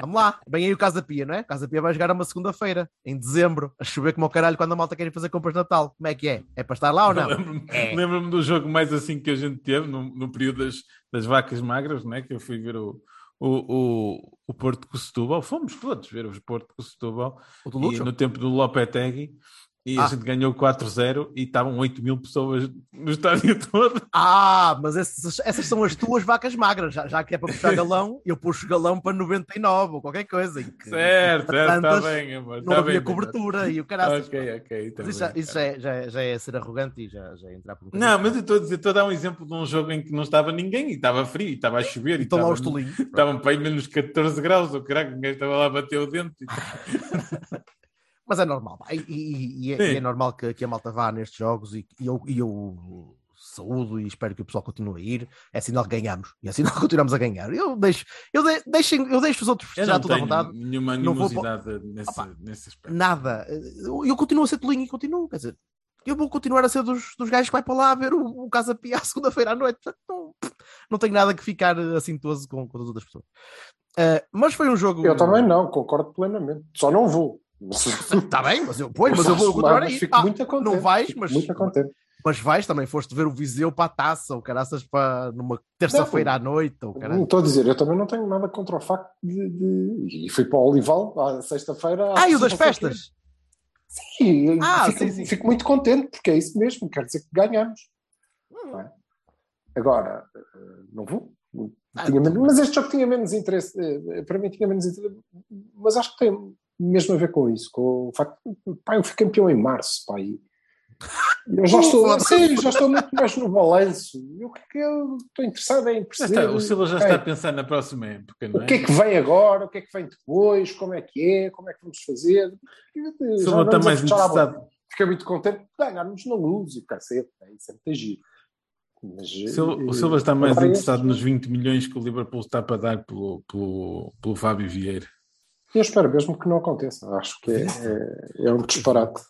vamos lá, vem aí o Casa Pia, não é? Casa Pia vai jogar uma segunda-feira, em dezembro, a chover como o caralho quando a malta quer ir fazer compras de Natal. Como é que é? É para estar lá ou não?
Lembro-me
É.
lembro-me do jogo mais assim que a gente teve no, no período das, das vacas magras, né? que eu fui ver o, o, o, o Porto com o Setúbal. Fomos todos ver o Porto com o Setúbal e no tempo do Lopetegui. E a
Ah.
gente ganhou 4-0 e estavam 8 mil pessoas no estádio todo.
Ah, mas essas, essas são as tuas vacas magras, já, já que é para puxar galão, eu puxo galão para 99 ou qualquer coisa. que-
Certo, está bem, amor.
Não
Está
havia
bem,
cobertura e o caralho.
Ok, ok. tá
isso, já,
bem,
isso
tá
já, é, já, é- já é ser arrogante e já, já é entrar por um
Não, mas eu estou a dizer, estou a dar um exemplo de um jogo em que não estava ninguém e estava frio, e estava a chover e
lá
estava,
os tolinhos.
estavam para aí menos 14 graus, o caraca, ninguém estava lá a bater o dente.
Mas é normal. E, e- e é, e é normal que, que a malta vá nestes jogos e, e eu, e eu saúdo e espero que o pessoal continue a ir. É sinal que ganhamos. E é sinal que continuamos a ganhar. Eu deixo, eu de, deixem, eu deixo os outros festejar à
tenho
vontade.
nenhuma
Não vou-
animosidade nesse,
Opa,
nesse aspecto.
Nada. Eu, eu continuo a ser tolinho e continuo. Quer dizer, eu vou continuar a ser dos, dos gajos que vai para lá ver o, o Casa Pia à segunda-feira à noite. Portanto, não, não tenho nada que ficar assintoso com, com as outras pessoas. Ah, mas foi um jogo.
Eu também não, concordo plenamente. Só não vou.
Está bem, mas eu, pois, mas eu vou continuar a
mas
ir.
fico
Ah,
muito contente.
não vais, mas-
Muito contente.
Mas vais também, foste ver o Viseu para a taça, ou caraças para numa terça-feira à noite, ou
Não estou a dizer, eu também não tenho nada contra o facto de. de- E fui para o Olival à sexta-feira.
Ah, e o das festas?
Sim,
Ah,
fico,
sim, sim.
fico muito contente, porque é isso mesmo, quer dizer que ganhamos. não é? Agora, eh, não vou.
Ah,
menos- mas este jogo tinha menos interesse, eh, para mim tinha menos interesse, mas acho que tem mesmo a ver com isso, com o facto de, pá, eu fui campeão em março, pá, e eu já estou, sim, já estou muito mais no balanço. Eu, o que é que eu estou interessado em
Já
perceber.
está, o Silva já está a pensar na próxima época, não é?
o que é que vem agora, o que é que vem depois, como é que é, como é que vamos fazer.
O
Já
Silva está mais interessado.
Fiquei muito contente de ganharmos na luz e o cacete, é, isso é muito giro. Mas,
O Silva, o
eh,
Silva está mais
agora
interessado nos 20 milhões que o Liverpool está para dar pelo, pelo, pelo Fábio Vieira.
Eu espero mesmo que não aconteça. Acho que é, é, é um disparate.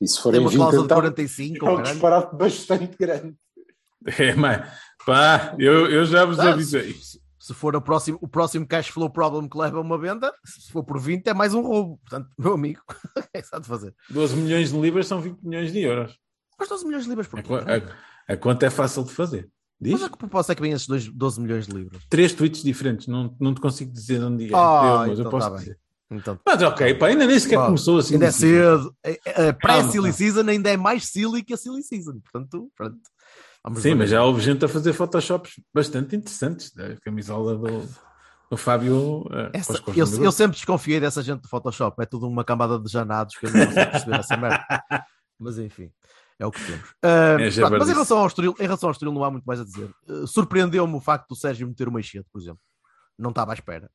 E se
Tem
forem
uma
20,
cláusula de
então,
45,
é um
caralho.
disparate bastante grande.
É, mas, pá, eu, eu já vos
Ah,
avisei.
se, se for o próximo, o próximo cash flow problem que leva a uma venda, se for por 20 é mais um roubo. Portanto, meu amigo, é que de fazer?
12 milhões de libras são 20 milhões de euros.
Mas 12 milhões de libras por
A,
quê?
co- a- a conta é fácil de fazer. Diz?
Mas a que proposta é que vem esses dois- 12 milhões de libras?
Três tweets diferentes, não, não te consigo dizer onde é.
Ah,
eu, mas eu
então
posso
tá
dizer.
Então,
Mas ok, pá, ainda nem sequer
Pá,
começou assim.
ainda é cedo. A- a
Calma,
Pré-silly season ainda é mais silly que a silly season. Portanto, pronto. Vamos
Sim, mas já houve gente a fazer photoshops bastante interessantes da camisola do, do Fábio. eh,
Essa- eu, eu sempre desconfiei dessa gente do Photoshop. É tudo uma camada de janados que eu não consigo perceber essa merda. Mas enfim. É o que temos. Uh,
É
pronto, mas em relação, ao Estoril, em relação ao Estoril não há muito mais a dizer. Uh, Surpreendeu-me o facto do Sérgio meter o Meixete, por exemplo. Não estava à espera.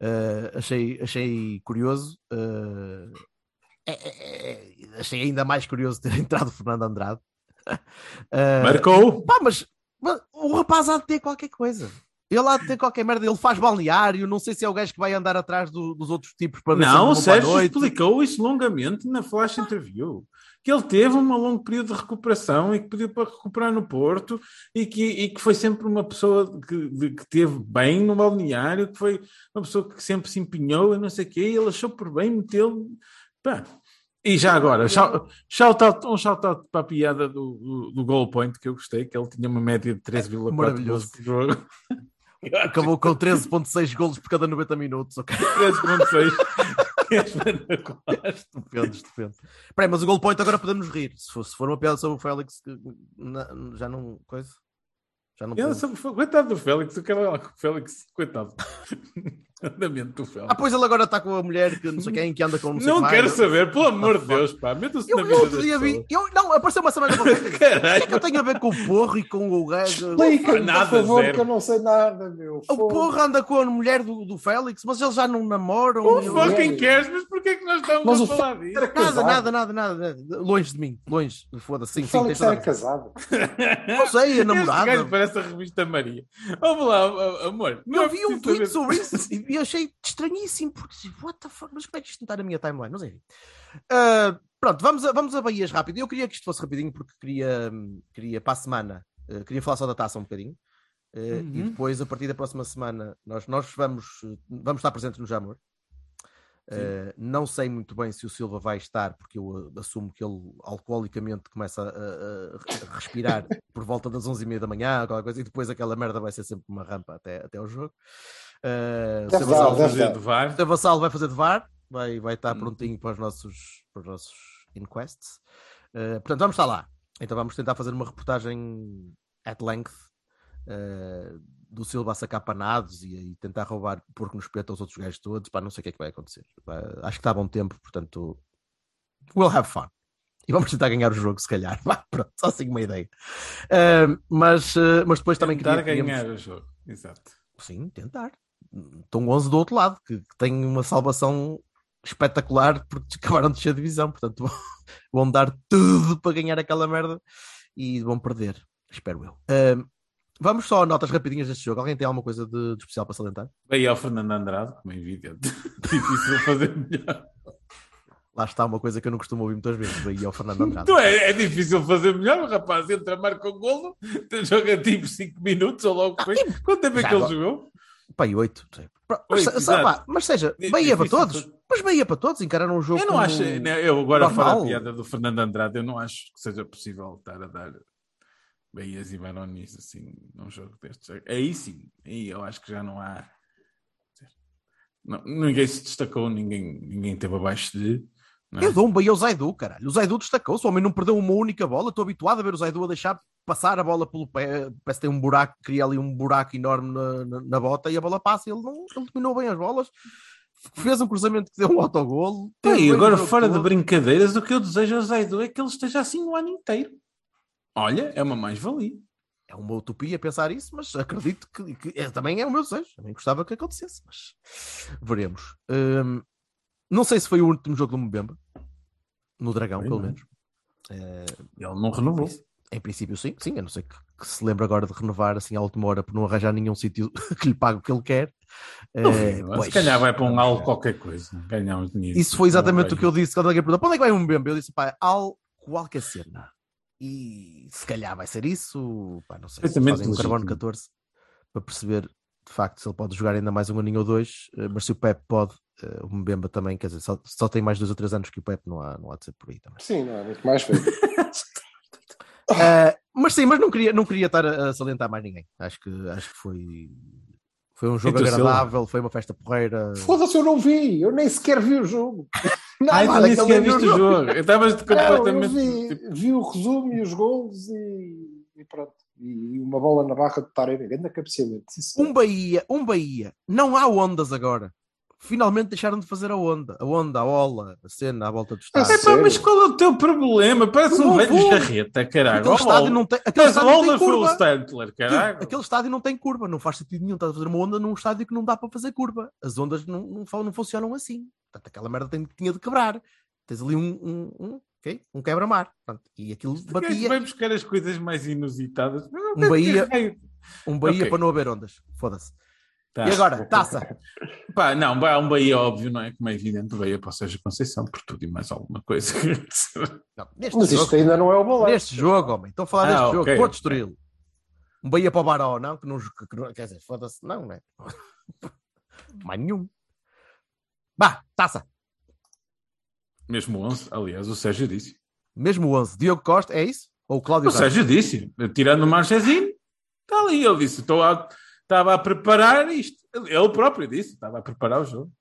Uh, achei, achei curioso. Uh, é- é- é- achei ainda mais curioso ter entrado o Fernando Andrade. Uh,
Marcou.
Pá, mas, mas o rapaz há de ter qualquer coisa. Ele há de ter qualquer merda. Ele faz balneário. Não sei se é o gajo que vai andar atrás do- dos outros tipos para
Não, o Sérgio explicou isso longamente na flash interview. Que ele teve um longo período de recuperação e que pediu para recuperar no Porto e que, e que foi sempre uma pessoa que, de- que teve bem no balneário, que foi uma pessoa que sempre se empenhou e não sei o quê, e ele achou por bem metê-lo. E já agora, shout- shout-out- um shout-out para a piada do, do, do goal point que eu gostei, que ele tinha uma média de 13,4
Maravilhoso.
gols por jogo.
Acabou com 13.6 golos por cada 90 minutos. ok?
13,6. É.
Estupendo, estupendo. Peraí, mas o goal point agora podemos rir. Se for, se for uma piada sobre o Félix, na- já não. Coisa? Já não podemos.
sabe- coitado do Félix, eu quero lá com o Félix, coitado. Andamento do Félix.
Ah, pois ele agora está com a mulher que não sei quem, que anda com não sei
não
mais.
quero saber, pelo amor de Deus, pá. Meta-se na
eu
vida
outro dia vi. Eu, não, apareceu uma semana qualquer. O que é
Caralho.
que eu tenho a ver com o porro e com o gajo?
Explica-me,
Nada,
por favor,
zero.
que eu não sei nada, meu.
O porro anda com a mulher do, do Félix, mas eles já não namoram.
O
Eu-
fucking cares, mas porquê é que nós estamos
Mas
a falar disso?
Nada, nada, nada, nada. Longe de mim, longe. Foda-se. Sim,
O
sim,
Félix era casado.
Não sei, a
Este
namorada.
gajo parece a revista Maria. Vamos lá, amor. não
Eu
é
vi um tweet sobre isso e e achei estranhíssimo, porque what the fuck, mas como é que isto não está na minha timeline? Não sei. Ah, pronto, vamos a, vamos a Bahias rápido. Eu queria que isto fosse rapidinho porque queria, queria para a semana, ah, queria falar só da taça um bocadinho. E
Uhum.
depois, a partir da próxima semana, nós, nós vamos, vamos estar presentes no Jamor. Ah, não sei muito bem se o Silva vai estar, porque eu assumo que ele alcoolicamente começa a, a- a respirar por volta das 11h30 da manhã, qualquer coisa, e depois aquela merda vai ser sempre uma rampa até, até ao jogo. O
Deve deve
Fazer
dar.
de VAR.
o Vassalo vai fazer de VAR, vai, vai estar
Hum.
prontinho para os nossos, para os nossos inquests. Uh, portanto, vamos estar lá. Então vamos tentar fazer uma reportagem at length uh, do Silva a sacar panados e, e tentar roubar porco no espeto aos outros gajos todos. Pá, não sei o que é que vai acontecer. Pá, acho que está a bom tempo, portanto, we'll have fun. E vamos tentar ganhar o jogo, se calhar. Vá, pronto, só assim uma ideia. Uh, mas, uh, mas depois também
Tentar
queria,
ganhar
queríamos-
o jogo. Exato.
Sim, tentar. Estão 11 do outro lado, que, que têm uma salvação espetacular porque acabaram de descer a divisão. Portanto, vão dar tudo para ganhar aquela merda e vão perder, espero eu. Vamos só a notas rapidinhas deste jogo. Alguém tem alguma coisa de, de especial para salientar?
Veio ao Fernando Andrade, como é evidente. Difícil fazer melhor.
Lá está uma coisa que eu não costumo ouvir muitas vezes. Aí ao Fernando Andrade.
É, é difícil fazer melhor. O rapaz entra, marca o golo, joga tipo 5 minutos ou logo foi. Quanto tempo é que ele
agora-
jogou?
Pai, 8. Mas,
Oito, exato.
pá, mas seja, Bahia para todos. Mas Bahia para todos. Encararam o jogo.
Eu não acho, né, eu agora fora a
normal.
piada do Fernando Andrade, eu não acho que seja possível estar a dar Bahias e Baronis assim num jogo destes. Aí sim, aí eu acho que já não há. Não, ninguém se destacou, ninguém, ninguém teve abaixo de. Não é?
Eu dou um Bahia ao Zaidu, caralho. O Zaidu destacou-se. O homem não perdeu uma única bola. Estou habituado a ver o Zaidu a deixar passar a bola pelo pé. Parece que tem um buraco, cria ali um buraco enorme na, na, na bota e a bola passa. Ele não ele dominou bem as bolas. Fez um cruzamento que deu um autogolo.
E
bem o
agora, fora de
todo.
brincadeiras, o que eu desejo ao Zaidu é que ele esteja assim o ano inteiro. Olha, é uma mais-valia.
É uma utopia pensar isso, mas acredito que, que é- também é o meu desejo. Também gostava que acontecesse, mas veremos. Hum, não sei se foi o último jogo do Mbemba. No Dragão,
Foi,
pelo
não é?
menos. Eh,
Ele não renovou.
Em princípio, sim, sim, a não ser que, que se lembre agora de renovar assim à última hora por não arranjar nenhum sítio que lhe pague o que ele quer.
Não,
Eh,
se calhar vai para um algo qualquer coisa, ganhar uns dinheiro.
Isso foi exatamente o que eu disse quando alguém perguntou: para onde é que vai um Mbemba? Eu disse: pá, al qualquer cena. E se calhar vai ser isso, pá, não sei. Se
Perfeitamente
fazem um carbono
legítimo.
14 para perceber de facto se ele pode jogar ainda mais um aninho ou dois, eh, mas se o Pep pode, eh, o Mbemba também, quer dizer, só, só tem mais dois ou três anos que o Pep, não há, não há de ser por aí também.
Sim, não é muito mais feio.
Eh, mas sim, mas não queria, não queria estar a, a salientar mais ninguém. Acho que, acho que foi, foi um jogo agradável, foi uma festa porreira.
Foda-se, eu não vi, eu nem sequer vi o jogo.
Ai, tu
Nada
nem sequer
vi o
viste o jogo. Eu estava
Não, eu
completamente.
vi,
tipo,
vi o resumo e os gols e, e pronto. E uma bola na barra de Taremi, grande cabeceamento.
Um Bahia, um Bahia, não há ondas agora. Finalmente deixaram de fazer a onda. A onda, a ola, a cena à volta do
Ah,
estádio.
É pá, mas qual é o teu problema? Parece um velho
vou.
jarreta, caralho.
Aquele
Oh,
estádio não tem, aquele estádio não tem curva.
Stantler, caralho.
Aquele estádio não tem curva, não faz sentido nenhum. Estás a fazer uma onda num estádio que não dá para fazer curva. As ondas não, não, não funcionam assim. Portanto, aquela merda tem, tinha de quebrar. Tens ali um, um, um, um quebra-mar. E aquilo
Batia...
batia
Vai buscar as coisas mais inusitadas.
um Bahia,
Que
um Bahia
Ok.
para não haver ondas. Foda-se.
Tá.
E agora, taça.
Pá, não, há um Bahia óbvio, não é? Como é evidente, Bahia para o Sérgio Conceição, por tudo e mais alguma coisa.
Não, neste,
Mas
jogo,
isto ainda não é o balanço.
neste jogo, homem. Estou a falar
Ah,
deste
ok,
jogo. Porto Estoril. Um Bahia para o Baró, não? Que não, que, não quer dizer, foda-se. Não, não é? Mais nenhum. Bah, taça.
Mesmo 11, aliás, o Sérgio disse.
Mesmo o 11. Diogo Costa, é isso? Ou o Cláudio
O Sérgio disse, tirando o Marchezinho, está ali. Ele disse: "Estou a- estava a preparar isto. Ele próprio disse: estava a preparar o jogo.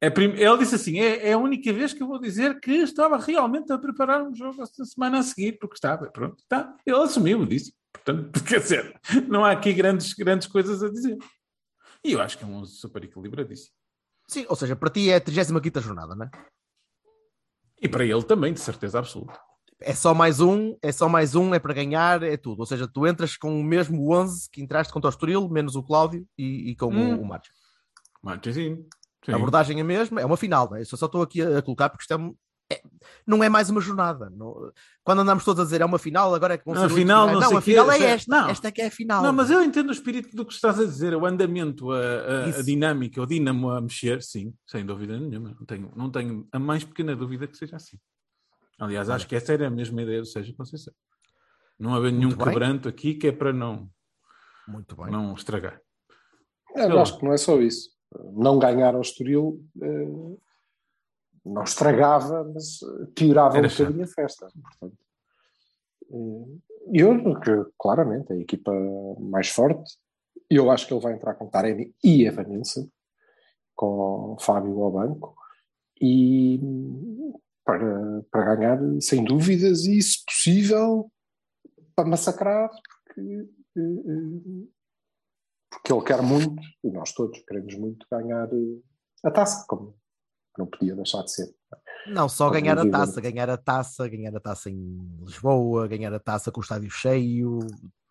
É prim- Ele disse assim: é, é a única vez que eu vou dizer que estava realmente a preparar um jogo esta semana a seguir, porque estava. Pronto, tá. Ele assumiu, disse. Portanto, quer dizer, não há aqui grandes, grandes coisas a dizer. E eu acho que é um super equilibradíssimo.
Sim, ou seja, para ti é a 35 jornada, não é?
E para ele também, de certeza absoluta.
É só mais um, é só mais um, é para ganhar, é tudo. Ou seja, tu entras com o mesmo 11 que entraste contra o Estoril, menos o Cláudio e, e com
Hum.
o, o Marcos.
Marchezinho.
A abordagem é a mesma, é uma final, não é? Eu só estou aqui a, a colocar porque isto é, é- não é mais uma jornada. Não- quando andamos todos a dizer é uma final, agora é que vão
Não,
ser
a final, não sei
a final é
já-
esta.
não.
Esta é que é a final.
Não, mas eu entendo o espírito do que estás a dizer, o andamento, a, a- a dinâmica, o dínamo a mexer, sim, sem dúvida nenhuma. Não tenho, não tenho a mais pequena dúvida que seja assim. Aliás, acho que essa era a mesma ideia do Sérgio Conceição. Não haver nenhum
Muito bem.
quebranto aqui que é para não,
Muito bem.
não estragar.
É, eu acho que não é só isso. Não ganhar ao Estoril eh, não estragava, mas piorava
Era
um bocadinho a festa. Portanto, eh, eu, que, claramente, a equipa mais forte, eu acho que ele vai entrar com Taremi e Evanilson, com Fábio ao banco, e para, para ganhar, sem dúvidas, e se possível, para massacrar, porque eh, porque ele quer muito, e nós todos queremos muito ganhar eh, a taça, como não podia deixar de ser.
Não, só ganhar a taça, ganhar a taça, ganhar a taça em Lisboa, ganhar a taça com o estádio cheio,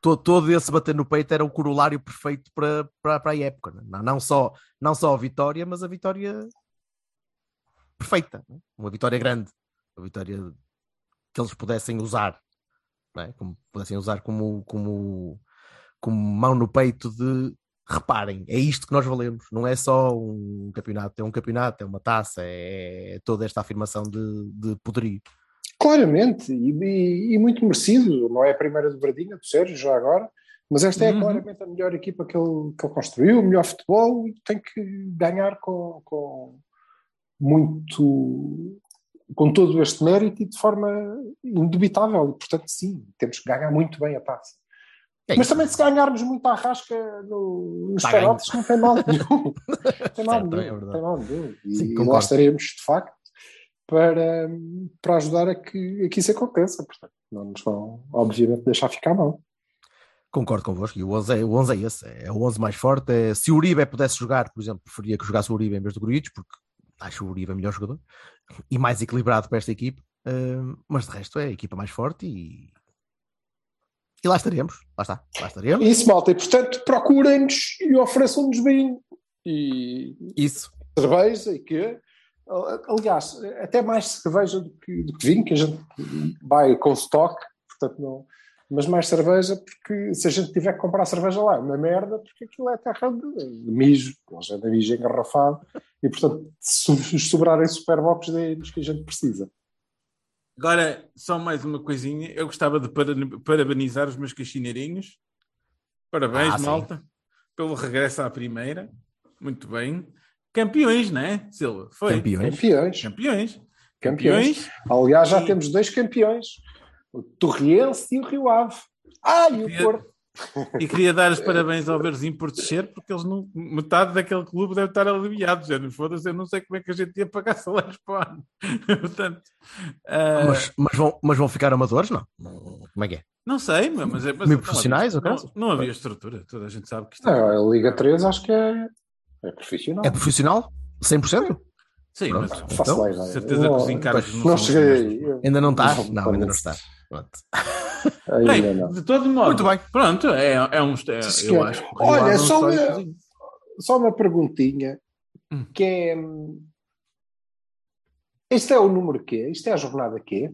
todo, todo esse bater no peito era o corolário perfeito para, para, para a época. Não, não, só, não só a vitória, mas a vitória perfeita, é? uma vitória grande, uma vitória que eles pudessem usar, é? como pudessem usar como, como, como mão no peito de reparem, é isto que nós valemos, não é só um campeonato, é um campeonato, é uma taça, é toda esta afirmação de, de poderio.
Claramente, e, e- e muito merecido, não é a primeira dobradinha do Sérgio, já agora, mas esta é
Uhum.
claramente a melhor equipa que ele, que ele construiu, o melhor futebol, e tem que ganhar com, com muito, com todo este mérito e de forma indubitável, e portanto sim, temos que ganhar muito bem a taça.
É
Mas também se ganharmos muito à rasca no, nos
Tá
penaltis não tem mal nenhum. tem mal
Certo,
nenhum.
é
tem mal nenhum. E,
Sim,
e lá estaremos, de facto, para, para ajudar a que, a que isso aconteça. Portanto, não nos vão, obviamente, deixar ficar mal.
Concordo convosco, e o 11 é, o 11 é esse, é o 11 mais forte. É, se o Uribe pudesse jogar, por exemplo, preferia que jogasse o Uribe em vez do Gruitos, porque acho o Uribe melhor jogador e mais equilibrado para esta equipe. Hum, mas de resto é a equipa mais forte e, e lá estaremos. Lá está, lá estaremos.
Isso, malta. E, portanto, procurem-nos e ofereçam-nos vinho e
Isso,
cerveja e quê. Aliás, até mais cerveja do que, do que vinho, que a gente vai com stock, portanto não. Mas mais cerveja, porque se a gente tiver que comprar cerveja lá, é uma merda, porque aquilo é terra de, mijo, é de mijo engarrafado, e portanto, se nos sobrarem superbox, deem-nos que a gente precisa.
Agora, só mais uma coisinha. Eu gostava de para- parabenizar os meus caixineirinhos. Parabéns,
Ah, sim.
malta, pelo regresso à primeira. Muito bem. Campeões, não é, Silva? Foi.
campeões.
Campeões.
Campeões.
Campeões. Aliás, já
E-
temos dois campeões: o Torriense e o Rio Ave. Ah, e o Porto.
E queria dar os parabéns ao Verzinho por descer, porque eles não, metade daquele clube deve estar aliviado. Já não foda-se, eu não sei como é que a gente ia pagar salários para o ano. Portanto, ah,
Mas, mas, vão, mas vão ficar amadores? Não. Não- Como é que é?
não sei, mas, mas, é- mas
Meio
não
profissionais, caso?
não, não havia estrutura. Toda a gente sabe que isto
Não, a Liga 3 acho que é, É profissional.
É profissional? 100%?
Sim,
Pronto.
mas
Faço
Então,
lá ideia.
certeza que os encargos
não,
não
não
são
cheguei.
Ainda não está?
Não,
Não, ainda não está. Pronto.
Ainda
Bem,
não.
de todo modo.
Muito bem.
Pronto, é, é um. É,
Sim,
eu acho
Olha, só uma-. Só uma perguntinha,
Hum.
que é... hum, Este é o número quê? Isto é a jornada quê?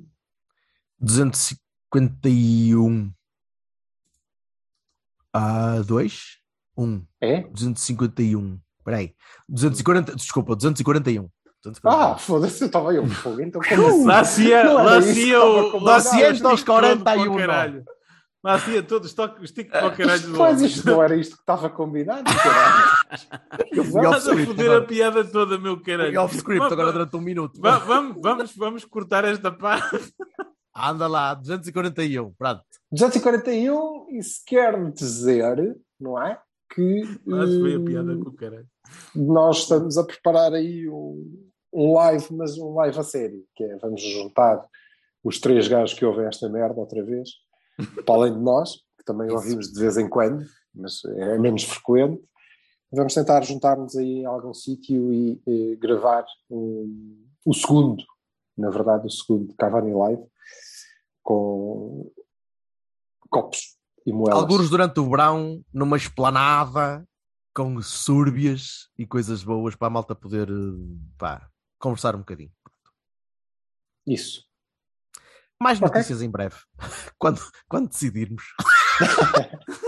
251 a 2? 1.
É?
251. Espera aí. 240, desculpa, 241. 241.
Ah, foda-se, eu estava aí um fogo. Então, como assim?
Lá se ia,
Não era
lá
isso
se
que
ia
estava
o.
combinado.
Lá se ia
Lá
o
se ia
stick todo
41,
para o
não.
caralho. Lá se ia todo o stock- o stick para o caralho do
Mas isto não era isto que estava combinado, caralho.
Eu
Estás a foder a piada toda, meu caralho.
Fui off script
Vamos-
agora durante um minuto.
va- Vamos, vamos, vamos cortar esta parte.
Anda lá, 241. Pronto.
241, isso quer dizer, não é? Que
Lá se veio a
hum,
piada com o caralho.
nós estamos a preparar aí um, um live, mas um live a sério, que é vamos juntar os três gajos que ouvem esta merda outra vez, para além de nós, que também ouvimos de vez em quando, mas é menos frequente. Vamos tentar juntar-nos aí em algum sítio e, eh, gravar um- o segundo, na verdade, o segundo Cavani Live, com copos e moedas.
Alguns durante o verão, numa esplanada, com súrbias e coisas boas para a malta poder eh, pá, conversar um bocadinho.
Isso.
Mais notícias em breve, quando, quando decidirmos.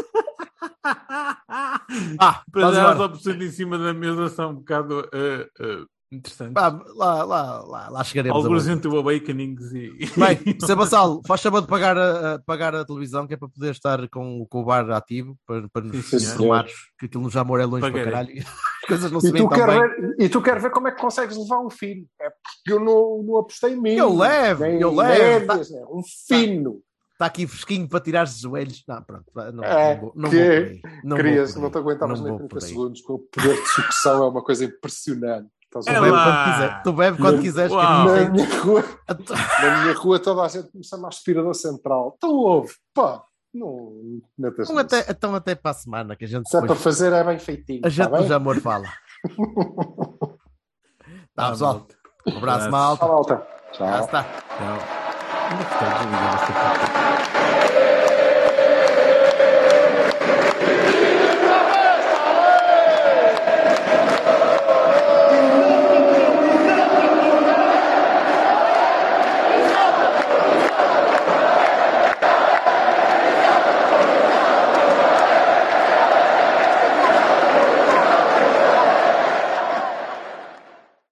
Ah,
Para já as opções em cima da mesa são um bocado eh, eh, interessantes.
Pá, lá, lá, lá, lá chegaremos.
Alguns
bom.
entre o Awakenings e.
Bem, Sr. Bassal, faz favor de pagar a, a- pagar a televisão que é para poder estar com, com o bar ativo para, para nos informares que aquilo no Jamor é longe
Pagarei.
para caralho. As coisas não se
tu,
tão
quer
bem.
ver, e tu quer ver como é que consegues levar um fino. É porque eu não, não apostei em mim.
Eu levo,
nem
eu levo,
médias, né? Um fino.
Está aqui fresquinho para tirar os joelhos. Não, pronto, não,
É,
não vou, não
que
vou por aí. Não
Querias,
vou
não te aguentavas
Não
nem
vou
30
por aí.
segundos, com o poder de sucção é uma coisa impressionante. Estás a
quando quiser. Tu bebe quando quiseres.
Na minha, rua, na minha rua toda a gente me chama aspirador central. Então ouve, pá, não metas
Então até, então até para a semana que a gente
Se é para
depois,
fazer é bem feitinho.
a gente
tá bem?
no Jamor fala. Tá, pessoal. Um abraço, malta.
Tchau, malta.
Já
Tchau.
está.
Tchau.